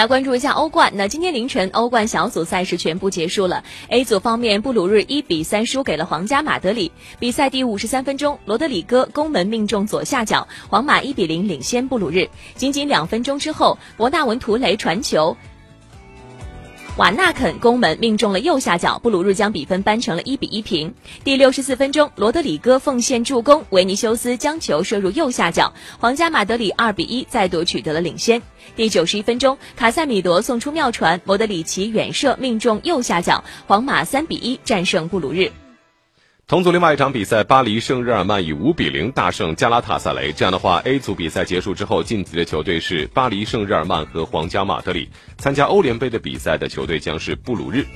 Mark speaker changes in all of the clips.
Speaker 1: 来关注一下欧冠。那今天凌晨，欧冠小组赛是全部结束了。A 组方面，布鲁日一比三输给了皇家马德里。比赛第五十三分钟，罗德里戈攻门命中左下角，皇马一比零领先布鲁日。仅仅两分钟之后，伯纳文图雷传球。瓦纳肯攻门命中了右下角，布鲁日将比分扳成了一比一平。第六十四分钟，罗德里戈奉献助攻，维尼修斯将球射入右下角，皇家马德里二比一再度取得了领先。第九十一分钟，卡塞米罗送出妙传，莫德里奇远射命中右下角，皇马三比一战胜布鲁日。
Speaker 2: 同组另外一场比赛，巴黎圣日耳曼以五比零大胜加拉塔萨雷。这样的话，A 组比赛结束之后，晋级的球队是巴黎圣日耳曼和皇家马德里。参加欧联杯的比赛的球队将是布鲁日。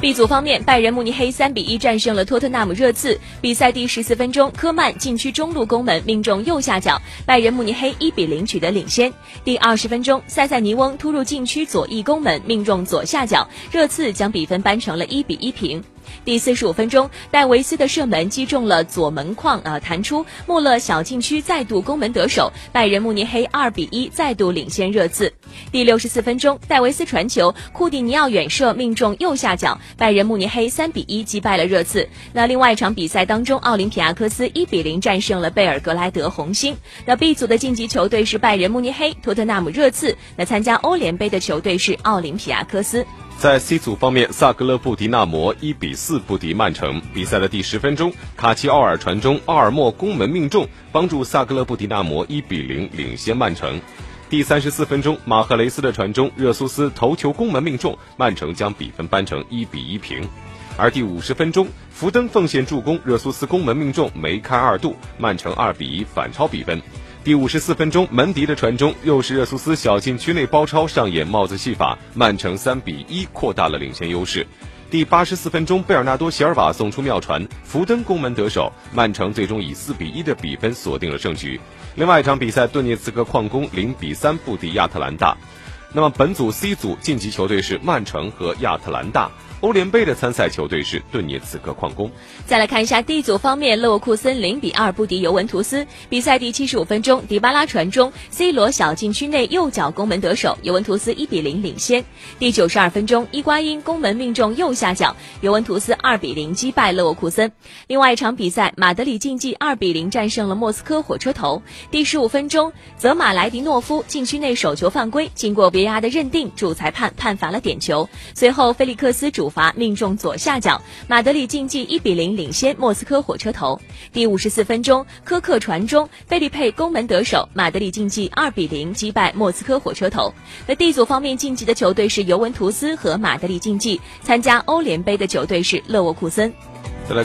Speaker 1: B 组方面，拜仁慕尼黑三比一战胜了托特纳姆热刺。比赛第十四分钟，科曼禁区中路攻门命中右下角，拜仁慕尼黑一比零取得领先。第二十分钟，塞塞尼翁突入禁区左翼攻门命中左下角，热刺将比分扳成了一比一平。第四十五分钟，戴维斯的射门击中了左门框，啊弹出，穆勒小禁区再度攻门得手，拜仁慕尼黑二比一再度领先热刺。第六十四分钟，戴维斯传球，库蒂尼奥远射命中右下角，拜仁慕尼黑三比一击败了热刺。那另外一场比赛当中，奥林匹亚科斯一比零战胜了贝尔格莱德红星。那 B 组的晋级球队是拜仁慕尼黑、托特纳姆热刺。那参加欧联杯的球队是奥林匹亚科斯。
Speaker 2: 在 C 组方面，萨格勒布迪纳摩一比四不敌曼城。比赛的第十分钟，卡奇奥尔传中，奥尔莫攻门命中，帮助萨格勒布迪纳摩一比零领先曼城。第三十四分钟，马赫雷斯的传中，热苏斯头球攻门命中，曼城将比分扳成一比一平。而第五十分钟，福登奉献助攻，热苏斯攻门命中，梅开二度，曼城二比一反超比分。第五十四分钟，门迪的传中又是热苏斯小禁区内包抄上演帽子戏法，曼城三比一扩大了领先优势。第八十四分钟，贝尔纳多·席尔瓦送出妙传，福登攻门得手，曼城最终以四比一的比分锁定了胜局。另外一场比赛，顿涅茨克矿工零比三不敌亚特兰大。那么本组 C 组晋级球队是曼城和亚特兰大。欧联杯的参赛球队是顿涅茨克矿工。
Speaker 1: 再来看一下 D 组方面，勒沃库森零比二不敌尤文图斯。比赛第七十五分钟，迪巴拉传中，C 罗小禁区内右脚攻门得手，尤文图斯一比零领先。第九十二分钟，伊瓜因攻门命中右下角，尤文图斯二比零击败勒沃库森。另外一场比赛，马德里竞技二比零战胜了莫斯科火车头。第十五分钟，泽马莱迪诺夫禁区内手球犯规，经过别牙的认定，主裁判判罚了点球。随后，菲利克斯主罚命中左下角，马德里竞技一比零领先莫斯科火车头。第五十四分钟，科克传中，贝利佩攻门得手，马德里竞技二比零击败莫斯科火车头。那 D 组方面晋级的球队是尤文图斯和马德里竞技，参加欧联杯的球队是勒沃库森。
Speaker 2: 再来。